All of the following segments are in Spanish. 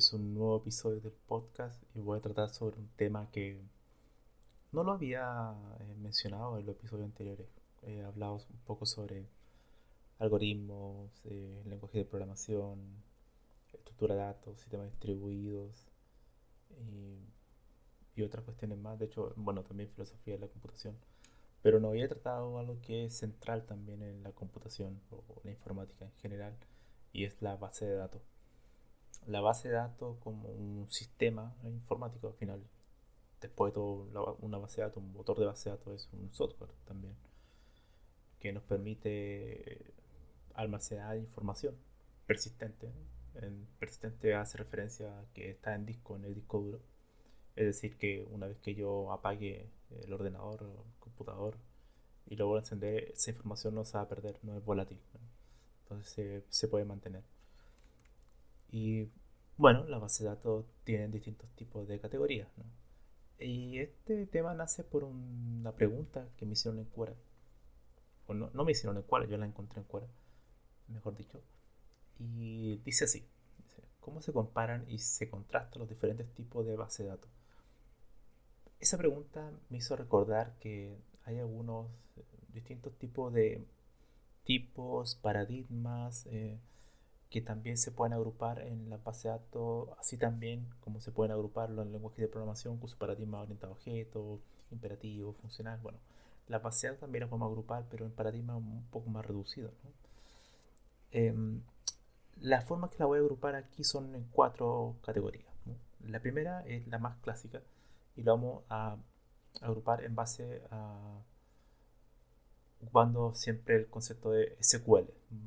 es un nuevo episodio del podcast y voy a tratar sobre un tema que no lo había eh, mencionado en los episodios anteriores. He hablado un poco sobre algoritmos, eh, lenguaje de programación, estructura de datos, sistemas distribuidos y, y, otras cuestiones más. De hecho, bueno, también filosofía de la computación. Pero no había tratado algo que es central también en la computación o la informática en general y es la base de datos la base de datos como un sistema informático al final. Después de todo, una base de datos, un motor de base de datos es un software también que nos permite almacenar información persistente. En persistente hace referencia a que está en disco, en el disco duro. Es decir, que una vez que yo apague el ordenador o el computador y lo vuelvo a encender, esa información no se va a perder, no es volátil. Entonces se puede mantener. Y bueno, las bases de datos tienen distintos tipos de categorías. ¿no? Y este tema nace por una pregunta que me hicieron en Quora. O no, no me hicieron en Quora, yo la encontré en Quora, mejor dicho. Y dice así, ¿cómo se comparan y se contrastan los diferentes tipos de bases de datos? Esa pregunta me hizo recordar que hay algunos distintos tipos de tipos, paradigmas, eh, que también se pueden agrupar en la base de datos, así también como se pueden agrupar los lenguajes de programación con su paradigma orientado a objetos, imperativo, funcional. Bueno, la base de datos también la podemos agrupar, pero en paradigma un poco más reducido. Em, las formas que la voy a agrupar aquí son en cuatro categorías. La primera es la más clásica y la vamos a agrupar en base a ocupando siempre el concepto de SQL.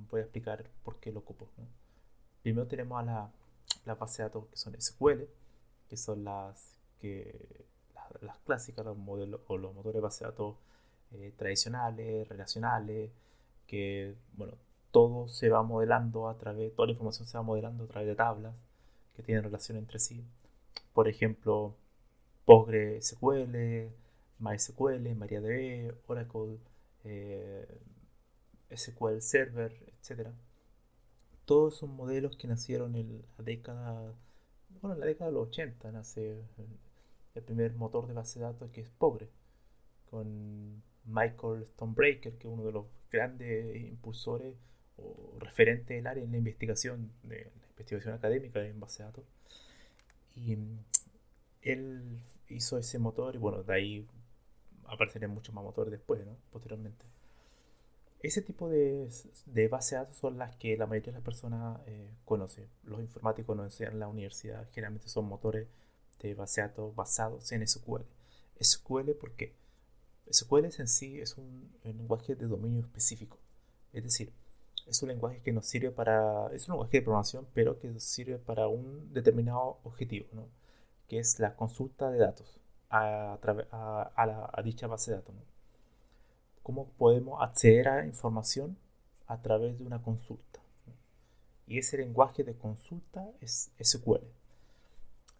Voy a explicar por qué lo ocupo. Primero tenemos a la, la, base de datos que son SQL, que son las, que, las, clásicas, los modelos o los motores de base de datos eh, tradicionales, relacionales, que bueno, todo se va modelando a través, toda la información se va modelando a través de tablas que tienen relación entre sí. Por ejemplo, PostgreSQL, MySQL, MariaDB, Oracle, eh, SQL Server, etc. Todos son modelos que nacieron en la década, bueno, en la década de los 80 nace el primer motor de base de datos que es Pobre, con Michael Stonebreaker, que es uno de los grandes impulsores o referentes del área en la investigación, de la investigación académica en base de datos. Y él hizo ese motor y bueno, de ahí aparecerían muchos más motores después, ¿no? Posteriormente. Ese tipo de, de bases de datos son las que la mayoría de las personas eh, conocen. Los informáticos nos enseñan en la universidad. Generalmente son motores de base de datos basados en SQL. SQL, ¿por qué? SQL en sí es un, lenguaje de dominio específico. Es decir, es un lenguaje que nos sirve para. Es un lenguaje de programación, pero que sirve para un determinado objetivo, ¿no? que es la consulta de datos a, dicha base de datos. ¿Cómo podemos acceder a información? A través de una consulta. Y ese lenguaje de consulta es SQL.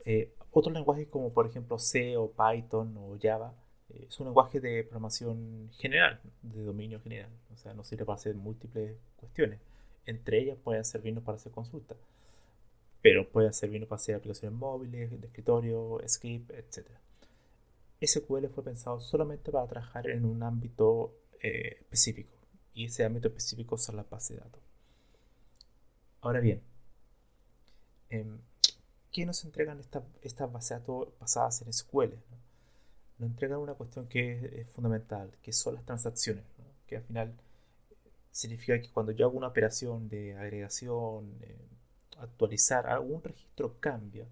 Eh, otros lenguajes como por ejemplo C o Python o Java eh, es un lenguaje de programación general, de dominio general. O sea, no sirve para hacer múltiples cuestiones. Entre ellas pueden servirnos para hacer consultas, pero pueden servirnos para hacer aplicaciones móviles, de escritorio, script, etc. SQL fue pensado solamente para trabajar en un ámbito eh, específico y ese ámbito específico son las bases de datos. Ahora bien, em, ¿qué nos entregan estas, estas bases de datos basadas en SQL? Nos entregan una cuestión que es, fundamental, que son las transacciones, que al final significa que cuando yo hago una operación de agregación, eh, actualizar, algún registro cambia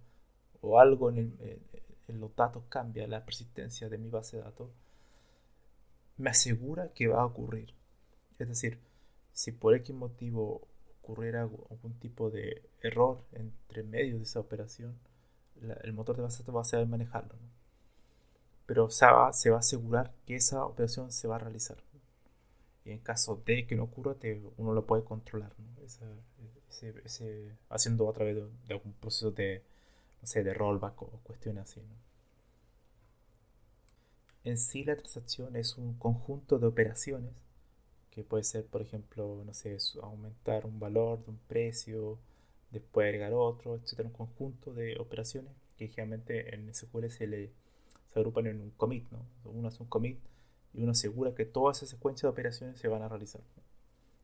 o algo en, en, los datos cambia, la persistencia de mi base de datos, me asegura que va a ocurrir. Es decir, si por X motivo ocurriera algún tipo de error entre medio de esa operación, el motor de base de datos va a saber manejarlo. Pero se va, se va, a asegurar que esa operación se va a realizar. Y en caso de que no ocurra, uno lo puede controlar, haciendo a través de, algún proceso de, no sé, de rollback o cuestiones así. En sí la transacción es un conjunto de operaciones que puede ser, por ejemplo, no sé, aumentar un valor de un precio, después agregar otro, etcétera, un conjunto de operaciones que generalmente en SQL se le agrupan en un commit, ¿no? Uno hace un commit y uno asegura que toda esa secuencia de operaciones se van a realizar.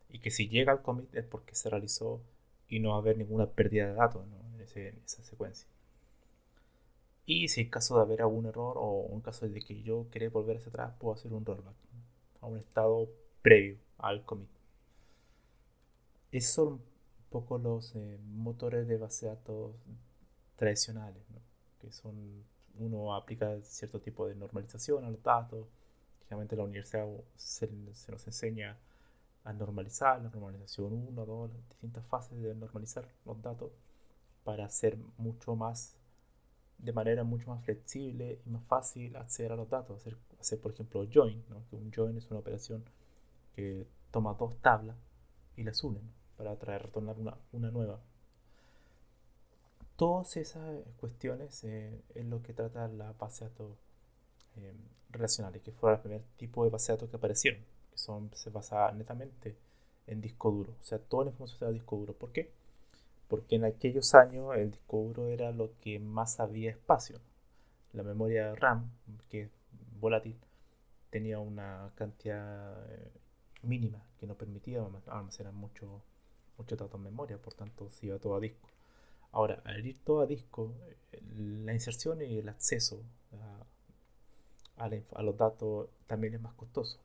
Y que si llega al commit es porque se realizó y no va a haber ninguna pérdida de datos en, esa secuencia. Y si en caso de haber algún error o en caso de que yo quiera volver hacia atrás, puedo hacer un rollback a un estado previo al commit. Esos son un poco los eh, motores de base de datos tradicionales, que son uno aplica cierto tipo de normalización a los datos. Generalmente la universidad se, nos enseña a normalizar, la normalización 1, 2, distintas fases de normalizar los datos para hacer mucho más, de manera mucho más flexible y más fácil acceder a los datos. Hacer, hacer por ejemplo, join, que un join es una operación que toma dos tablas y las une para traer, retornar una, una nueva Todas esas cuestiones eh, es lo que trata la base de datos eh, relacionales, que fue el primer tipo de base de datos que aparecieron, que son, se basa netamente en disco duro. O sea, toda la información está en disco duro. ¿Por qué? Porque en aquellos años el disco duro era lo que más había espacio. La memoria RAM, que es volátil, tenía una cantidad eh, mínima que no permitía almacenar mucho, mucho datos en memoria, por tanto se iba todo a disco. Ahora, al ir todo a disco, la inserción y el acceso a, los datos también es más costoso.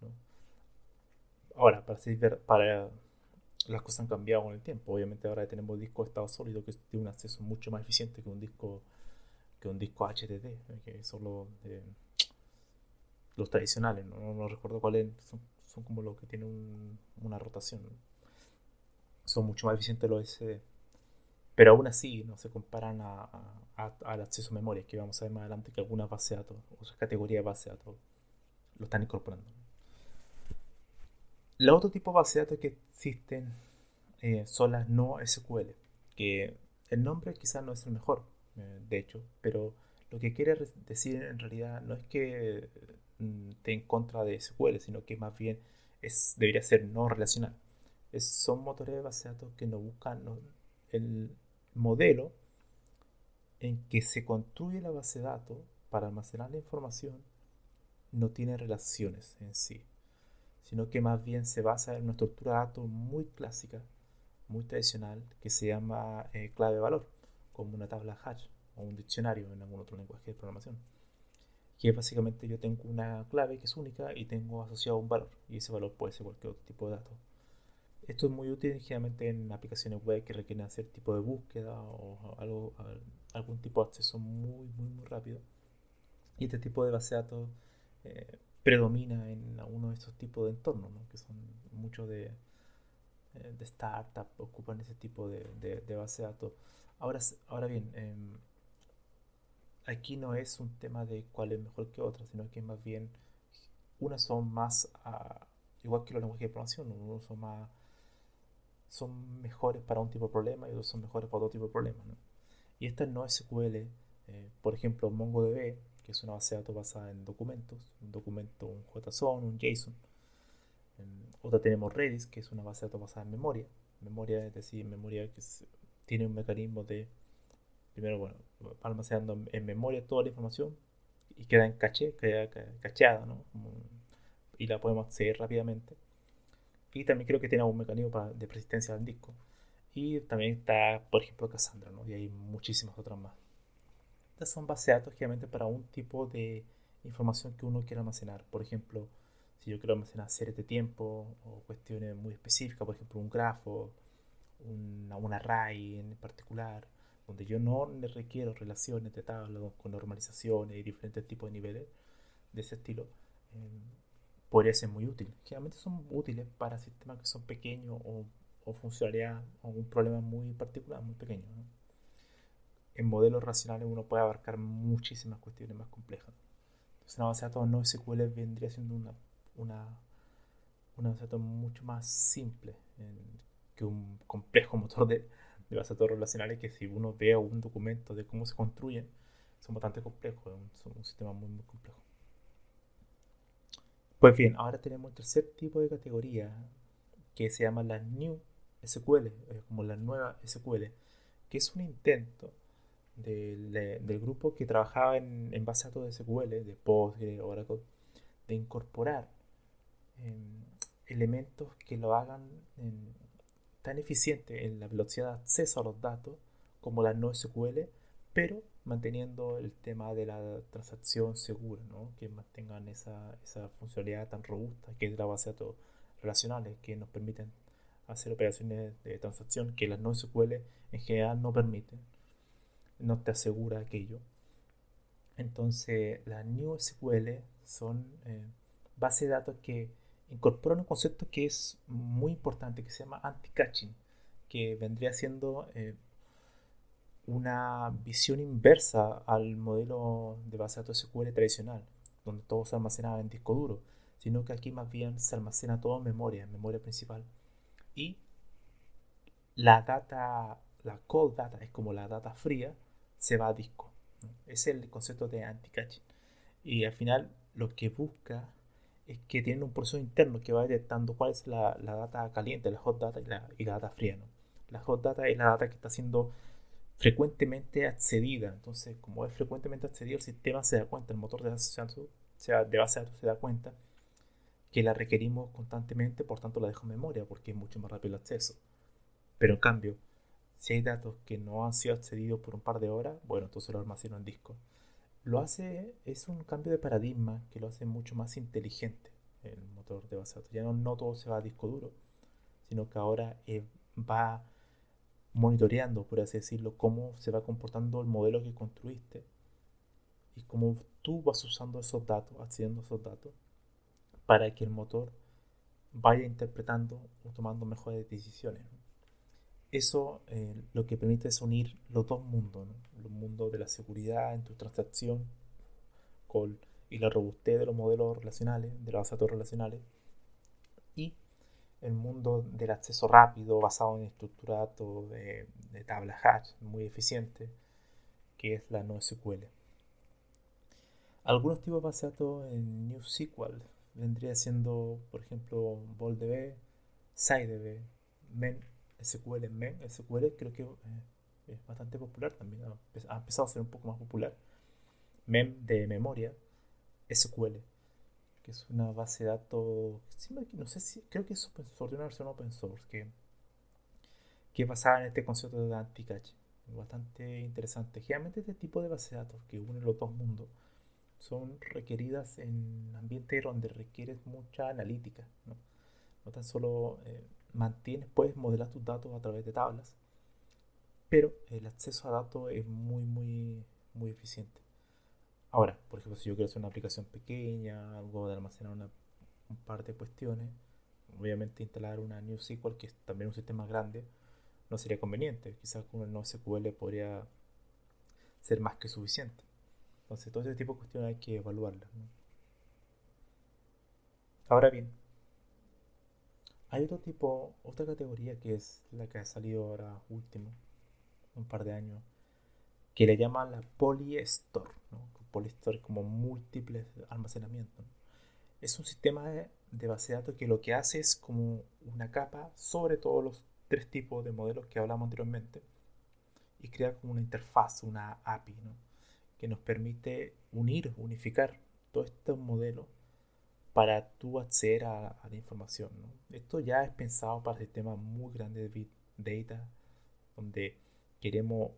Ahora, para, para las cosas han cambiado con el tiempo. Obviamente ahora tenemos discos de estado sólido que tiene un acceso mucho más eficiente que un disco que un disco HDD, que son los, los tradicionales. No, recuerdo cuáles son, como los que tienen una rotación. Son mucho más eficientes los SD. Pero aún así no se comparan a, al acceso a memoria, que vamos a ver más adelante que algunas bases de datos, otras categorías de bases de datos, lo están incorporando. Los otro tipo de bases de datos que existen eh, son las no SQL, que el nombre quizás no es el mejor, eh, de hecho, pero lo que quiere decir en realidad no es que mm, esté en contra de SQL, sino que más bien es, debería ser no relacional. son motores de base de datos que no buscan el, modelo en que se construye la base de datos para almacenar la información no tiene relaciones en sí, sino que más bien se basa en una estructura de datos muy clásica, muy tradicional, que se llama eh, clave-valor, como una tabla hash o un diccionario en algún otro lenguaje de programación. Que básicamente yo tengo una clave que es única y tengo asociado un valor, y ese valor puede ser cualquier otro tipo de datos. Esto es muy útil generalmente en aplicaciones web que requieren hacer tipo de búsqueda o algo, algún tipo de acceso muy, muy, muy rápido. Y este tipo de base de datos eh, predomina en uno de estos tipos de entornos, que son muchos de, eh, de startups ocupan ese tipo de, base de datos. Ahora, ahora bien, em, aquí no es un tema de cuál es mejor que otra, sino que más bien unas son más, ah, igual que los lenguajes de programación, unos son más son mejores para un tipo de problema y otros son mejores para otro tipo de problema. Y esta no SQL, eh, eh, por ejemplo, MongoDB, que es una base de datos basada en documentos, un documento, un JSON, un JSON. otra tenemos Redis, que es una base de datos basada en memoria. Memoria, es decir, memoria que tiene un mecanismo de, primero, bueno, almacenando en memoria toda la información y queda en caché, queda cacheada, ¿no? y la podemos acceder rápidamente. Y también creo que tiene un mecanismo de persistencia al disco. Y también está, por ejemplo, Cassandra, ¿no? Y hay muchísimas otras más. Estas son bases generalmente para un tipo de información que uno quiera almacenar. Por ejemplo, si yo quiero almacenar series de tiempo o cuestiones muy específicas, por ejemplo, un grafo, una, un array en particular, donde yo no requiero relaciones de tabla con normalizaciones y diferentes tipos de niveles de ese estilo, eh, podría ser muy útil. Generalmente son útiles para sistemas que son pequeños o, o funcionalidad o un problema muy particular, muy pequeño. En modelos racionales uno puede abarcar muchísimas cuestiones más complejas. Entonces una base de datos no SQL vendría siendo una, una, una base de datos mucho más simple que un complejo motor de, de bases de datos relacionales que si uno ve un documento de cómo se construyen, son bastante complejos, son un sistema muy, muy complejo. Pues bien, ahora tenemos el tercer tipo de categoría que se llama la New SQL, como la nueva SQL, que es un intento del, del grupo que trabajaba en, en base a de SQL, de Postgre, Oracle, de incorporar em, elementos que lo hagan tan eficiente en la velocidad de acceso a los datos como la no SQL, pero manteniendo el tema de la transacción segura, ¿no? que mantengan esa, esa funcionalidad tan robusta que es la base de datos relacionales que nos permiten hacer operaciones de transacción que las no SQL en general no permiten, no te asegura aquello. Entonces, las New SQL son eh, bases de datos que incorporan un concepto que es muy importante, que se llama anti-catching, que vendría siendo eh, una visión inversa al modelo de base de datos SQL tradicional, donde todo se almacenaba en disco duro, sino que aquí más bien se almacena todo en memoria, en memoria principal. Y la data, la cold data, es como la data fría, se va a disco. Es el concepto de anti-caching. Y al final lo que busca es que tiene un proceso interno que va detectando cuál es la, data caliente, la hot data y la, y la data fría. La hot data es la data que está siendo frecuentemente accedida. Entonces, como es frecuentemente accedida, el sistema se da cuenta, el motor de base de de base se da cuenta que la requerimos constantemente, por tanto la dejo en memoria porque es mucho más rápido el acceso. Pero en cambio, si hay datos que no han sido accedidos por un par de horas, bueno, entonces lo almaceno en disco. Lo hace, es un cambio de paradigma que lo hace mucho más inteligente el motor de base de datos. Ya no, todo se va a disco duro, sino que ahora eh, va monitoreando, por así decirlo, cómo se va comportando el modelo que construiste y cómo tú vas usando esos datos, accediendo a esos datos, para que el motor vaya interpretando o tomando mejores decisiones. Eso eh, lo que permite es unir los dos mundos, el mundo de la seguridad en tu transacción y la robustez de los modelos relacionales, de los datos relacionales, y el mundo del acceso rápido basado en estructura de, de tabla hash muy eficiente, que es la NoSQL. Algunos tipos de base de datos en NewSQL vendría siendo, por ejemplo, VolDB, SciDB, MenSQL, MenSQL creo que eh, es bastante popular también, ha empezado a ser un poco más popular. Mem de memoria, SQL que es una base de datos, no sé si, creo que es open source, una versión open source, que, que basada en este concepto de anti-cache. Bastante interesante. Generalmente este tipo de base de datos que unen los dos mundos son requeridas en ambientes donde requieres mucha analítica. No, no tan solo eh, mantienes, puedes modelar tus datos a través de tablas, pero el acceso a datos es muy, muy, muy eficiente. Ahora, por ejemplo, si yo quiero hacer una aplicación pequeña, algo de almacenar una, un par de cuestiones, obviamente instalar una NewSQL, que es también un sistema grande, no sería conveniente. Quizás con el NoSQL podría ser más que suficiente. Entonces, todo ese tipo de cuestiones hay que evaluarlas. Ahora bien, hay otro tipo, otra categoría que es la que ha salido ahora último, un par de años, que le llaman la Polystore. ¿no? Polystore es como múltiples almacenamientos. Es un sistema de base de datos que lo que hace es como una capa sobre todos los tres tipos de modelos que hablamos anteriormente y crea como una interfaz, una API, ¿no? que nos permite unir, unificar todos estos modelos para tú acceder a, la información. ¿no? Esto ya es pensado para sistemas muy grandes de Big Data, donde queremos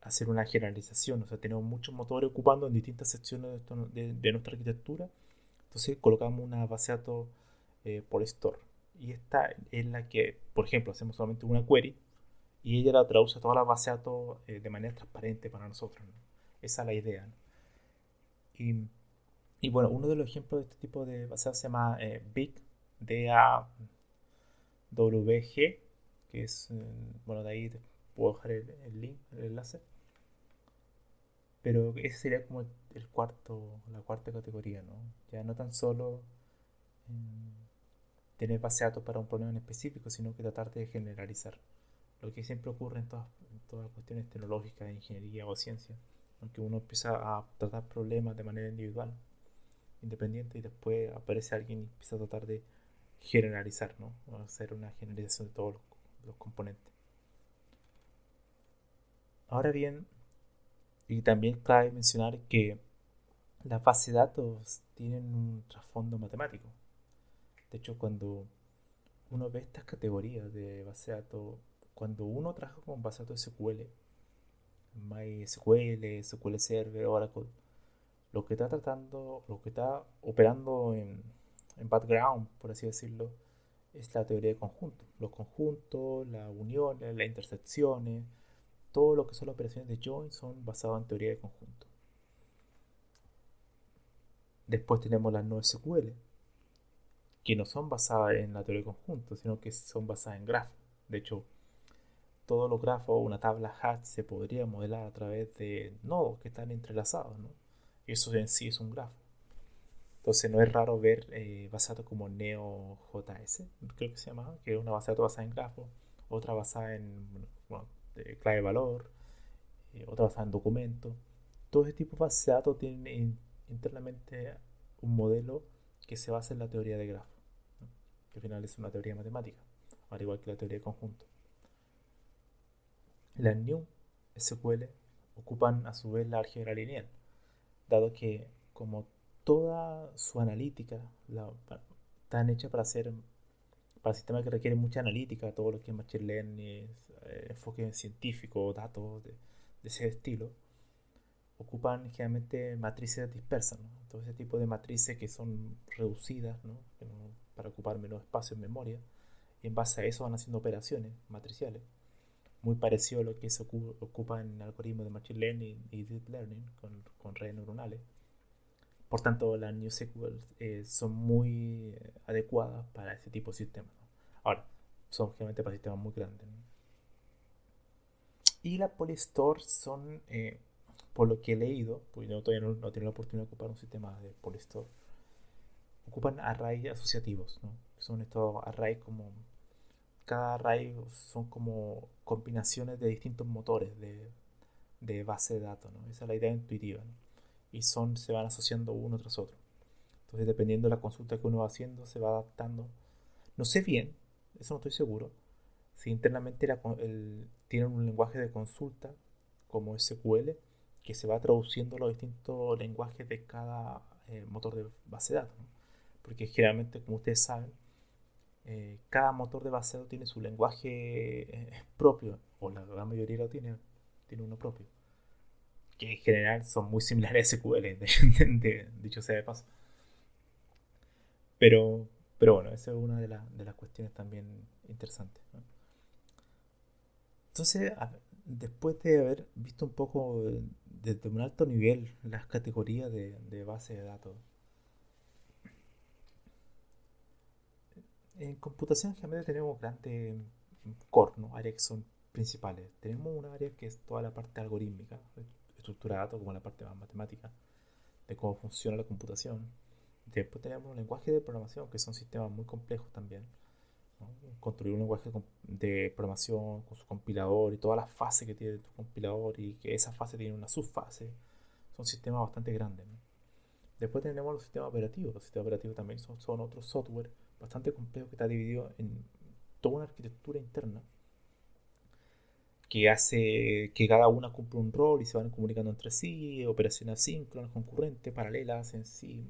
hacer una generalización, o sea, tenemos muchos motores ocupando en distintas secciones de, nuestra arquitectura, entonces colocamos una base de datos eh, por store. Y esta es la que, por ejemplo, hacemos solamente una query y ella la traduce a toda la base de datos eh, de manera transparente para nosotros. Esa es la idea. Y, y, bueno, uno de los ejemplos de este tipo de de datos se llama eh, Big, D-A-W-G, que es, bueno, de ahí puedo dejar el, link, el enlace. Pero ese sería como el cuarto, la cuarta categoría, ¿no? Ya no tan solo em, tener base datos para un problema en específico, sino que tratar de generalizar. Lo que siempre ocurre en todas, en todas cuestiones tecnológicas, ingeniería o ciencia, aunque uno empieza a tratar problemas de manera individual, independiente, y después aparece alguien y empieza a tratar de generalizar, ¿no? hacer una generalización de todos los componentes. Ahora bien, y también cabe mencionar que las bases de datos tienen un trasfondo matemático. De hecho, cuando uno ve estas categorías de base de datos, cuando uno trabaja con base de datos SQL, MySQL, SQL Server, Oracle, lo que está tratando, lo que está operando en, en background, por así decirlo, es la teoría de conjuntos. Los conjuntos, las uniones, las intersecciones, todo lo que son las operaciones de join son basadas en teoría de conjunto. Después tenemos las no SQL, que no son basadas en la teoría de conjunto, sino que son basadas en grafos. De hecho, todos los grafos, una tabla hash se podría modelar a través de nodos que están entrelazados, ¿no? Eso en sí es un grafo. Entonces no es raro ver eh, basado como NeoJS, creo que se llama, que es una datos basada en grafos, otra basada en bueno, clave de valor, eh, otra basada en documentos. Todo ese tipo de datos tienen internamente un modelo que se basa en la teoría de grafo, que al final es una teoría matemática, al igual que la teoría de conjunto. Las New SQL ocupan a su vez la álgebra lineal, dado que como toda su analítica la, hecha para hacer para sistemas que requieren mucha analítica, todo lo que es machine learning, eh, enfoque científico, datos de, ese estilo, ocupan generalmente matrices dispersas, ¿no? todo ese tipo de matrices que son reducidas para ocupar menos espacio en memoria, y en base a eso van haciendo operaciones matriciales, muy parecido a lo que se ocupa en algoritmos de machine learning y deep learning con, con redes neuronales. Por tanto, las New SQL eh, son muy eh, adecuadas para ese tipo de sistemas. Ahora, son generalmente para sistemas muy grandes. Y las Polystore son, eh, por lo que he leído, pues yo todavía no, no, tengo la oportunidad de ocupar un sistema de Polystore, ocupan arrays asociativos. ¿no? Son estos arrays como. Cada array son como combinaciones de distintos motores de, de base de datos. ¿no? Esa es la idea intuitiva. ¿no? y son, se van asociando uno tras otro. Entonces, dependiendo de la consulta que uno va haciendo, se va adaptando. No sé bien, eso no estoy seguro, si internamente el, tienen un lenguaje de consulta como SQL que se va traduciendo los distintos lenguajes de cada eh, motor de base de datos. Porque generalmente, como ustedes saben, eh, cada motor de base de datos tiene su lenguaje eh, propio, o la gran mayoría lo tiene, tiene uno propio que en general son muy similares a SQL, de, dicho sea de paso. Pero, pero bueno, esa es una de, de las cuestiones también interesantes. Entonces, después de haber visto un poco desde un alto nivel las categorías de, de base de datos, en computación generalmente tenemos grandes core, ¿no? áreas que son principales. Tenemos una área que es toda la parte algorítmica, estructura de como la parte más matemática, de cómo funciona la computación. Después tenemos un lenguaje de programación, que son sistemas muy complejos también, construir un lenguaje de programación con su compilador y todas las fases que tiene tu compilador y que esa fase tiene una subfase, son sistemas bastante grandes. Después tenemos los sistemas operativos. Los sistemas operativos también son, son software bastante complejo que está dividido en toda una arquitectura interna que hace que cada una cumple un rol y se van comunicando entre sí, operaciones asíncronas, concurrentes, paralelas en sí,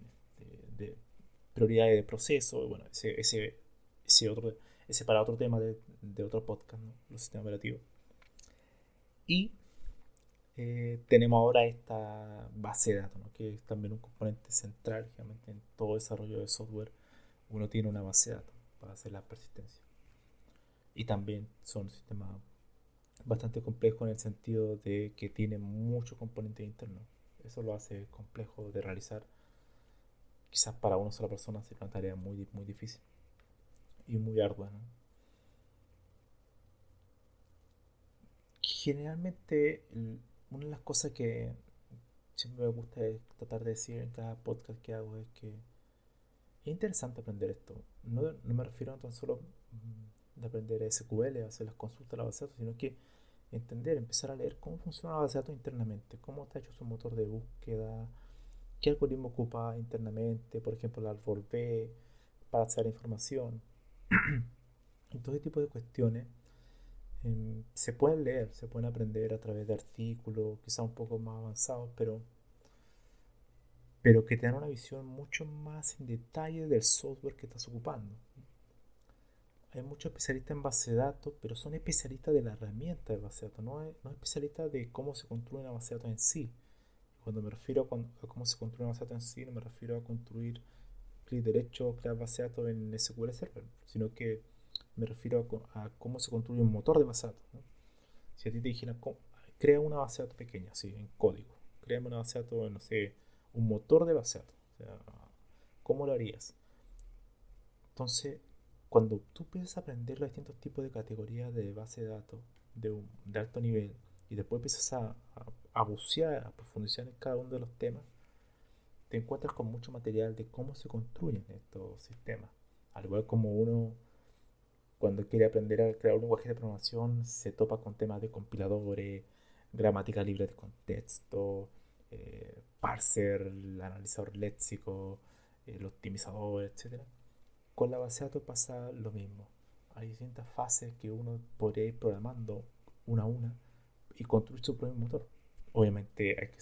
de, prioridades de proceso, bueno, ese, ese, ese, otro, ese para otro tema de, de otro podcast, los sistemas operativos. Y eh, tenemos ahora esta base de datos, que es también un componente central en todo desarrollo de software. Uno tiene una base de datos para hacer la persistencia. Y también son sistemas bastante complejos en el sentido de que tiene muchos componentes internos. Eso lo hace complejo de realizar. Quizás para una sola persona sería una tarea muy, muy difícil y muy ardua. Generalmente una de las cosas que siempre me gusta tratar de decir en cada podcast que hago es que es interesante aprender esto. No, me refiero a tan solo mm, de aprender SQL, hacer las consultas a la base de datos, sino que entender, empezar a leer cómo funciona la base de datos internamente, cómo está hecho su motor de búsqueda, qué algoritmo ocupa internamente, por ejemplo, el árbol B, para hacer información. y todo ese tipo de cuestiones Em, se pueden leer, se pueden aprender a través de artículos, quizá un poco más avanzados, pero, pero que te dan una visión mucho más en detalle del software que estás ocupando. Hay muchos especialistas en base de datos, pero son especialistas de la herramienta de base de datos, no, es, no especialistas de cómo se construye una base de datos en sí. Cuando me refiero a, cómo se construye una base de datos en sí, no me refiero a construir clic derecho, crear base de datos en SQL Server, sino que me refiero a, cómo se construye un motor de base de datos. Si a ti te dijeran, crea una base de datos pequeña, así, en código, crea una base de datos, no sé, un motor de base de datos. ¿Cómo lo harías? Entonces, cuando tú empiezas a aprender los distintos tipos de categorías de base de datos de, un, de alto nivel y después empiezas a, a, a bucear, a profundizar en cada uno de los temas, te encuentras con mucho material de cómo se construyen estos sistemas. Al igual como uno cuando quiere aprender a crear un lenguaje de programación se topa con temas de compiladores, gramática libre de contexto, eh, parser, el analizador léxico, el optimizador, etc. Con la base de datos pasa lo mismo. Hay distintas fases que uno podría ir programando una a una y construir su propio motor. Obviamente hay que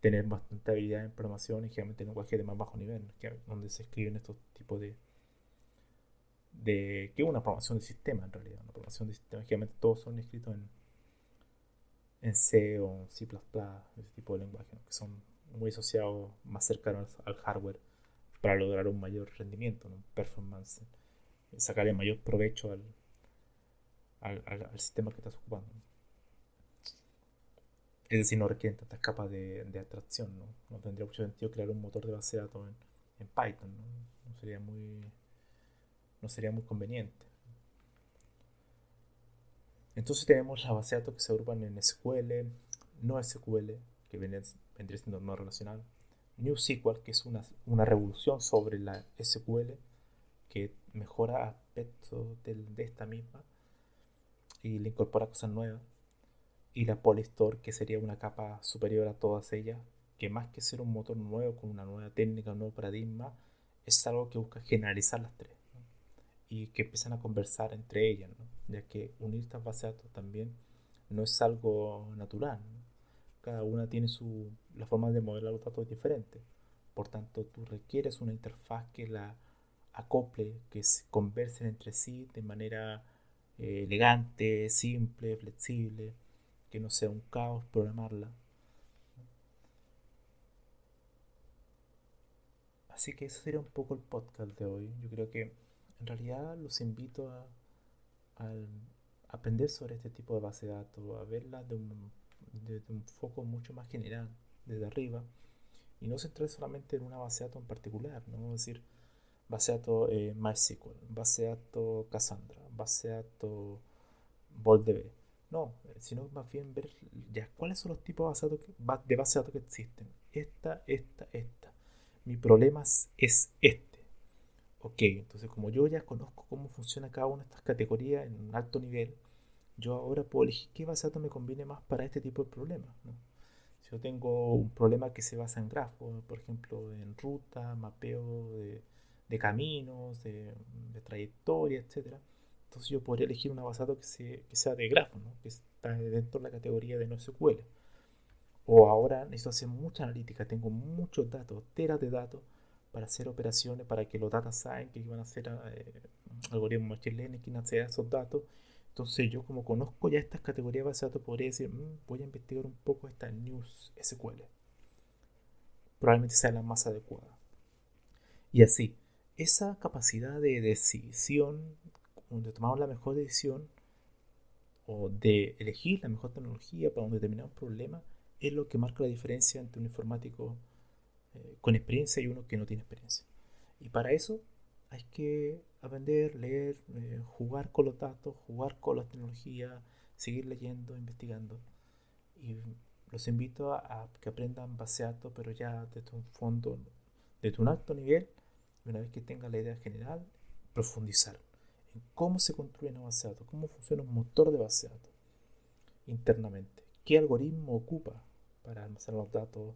tener bastante habilidad en programación y generalmente en lenguaje de más bajo nivel, donde se escriben estos tipos de, de que es una programación de sistema en realidad. Una programación de sistema, generalmente todos son escritos en, en C o en C, ese tipo de lenguaje, que son muy asociados más cercanos al hardware para lograr un mayor rendimiento, un performance, sacarle mayor provecho al, al, sistema que estás ocupando. Es decir, no requieren tantas capas de, atracción, ¿no? ¿no? tendría mucho sentido crear un motor de base de datos en, Python, ¿no? no sería muy no sería muy conveniente. Entonces tenemos la base de datos que se agrupan en SQL, no SQL, que vendría siendo no relacional, NewSQL, que es una, una revolución sobre la SQL, que mejora aspectos de, esta misma y le incorpora cosas nuevas, y la Polystore, que sería una capa superior a todas ellas, que más que ser un motor nuevo con una nueva técnica, un nuevo paradigma, es algo que busca generalizar las tres y que empiezan a conversar entre ellas, ya que unir estas bases de datos también no es algo natural. Cada una tiene su, la forma de modelar los datos diferente. Por tanto, tú requieres una interfaz que la acople, que se conversen entre sí de manera eh, elegante, simple, flexible, que no sea un caos programarla. Así que eso sería un poco el podcast de hoy. Yo creo que en realidad los invito a, aprender sobre este tipo de base de datos, a verla de un, un foco mucho más general, desde arriba, y no centrarse solamente en una base de datos en particular, ¿no? Es decir, base de datos eh, MySQL, base de datos Cassandra, base de datos VoltDB. No, sino más bien ver ya cuáles son los tipos de base de datos de base de datos que existen. Esta, esta, esta. Mi problema es este Ok, entonces como yo ya conozco cómo funciona cada una de estas categorías en un alto nivel, yo ahora puedo elegir qué base me conviene más para este tipo de problemas. Si yo tengo un problema que se basa en grafos, por ejemplo, en ruta, mapeo de, caminos, de, trayectoria, etc., entonces yo podría elegir una base de que, sea de grafos, que está dentro de la categoría de NoSQL. O ahora necesito hacer mucha analítica, tengo muchos datos, teras de datos, para hacer operaciones, para que los data science que van a hacer eh, algoritmos machine learning que acceda a esos datos. Entonces yo como conozco ya estas categorías de datos podría decir, mm, voy a investigar un poco esta News SQL. Probablemente sea la más adecuada. Y así, esa capacidad de decisión, donde tomamos la mejor decisión, o de elegir la mejor tecnología para un determinado problema, es lo que marca la diferencia entre un informático eh, con experiencia y uno que no tiene experiencia. Y para eso hay que aprender, leer, eh, jugar con los datos, jugar con la tecnología, seguir leyendo, investigando. Y los invito a, que aprendan base datos, pero ya desde un fondo, desde un alto nivel, una vez que tengan la idea general, profundizar en cómo se construye una base cómo funciona un motor de base internamente, qué algoritmo ocupa para almacenar los datos,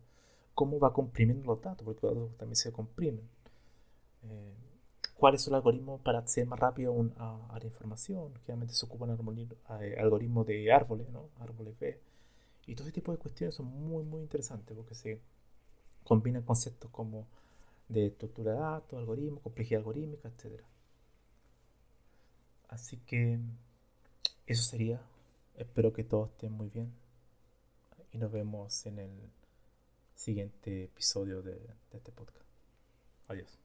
cómo va comprimiendo los datos, porque los datos también se comprimen. Eh, ¿Cuáles son los algoritmos para acceder más rápido a, la información? Generalmente se ocupan eh, algoritmos de árboles, ¿no? árboles B. Y todo ese tipo de cuestiones son muy, muy interesantes porque se combinan conceptos como de estructura de datos, algoritmos, complejidad algorítmica, etc. Así que eso sería. Espero que todos estén muy bien. Y nos vemos en el siguiente episodio de, este podcast. Adiós.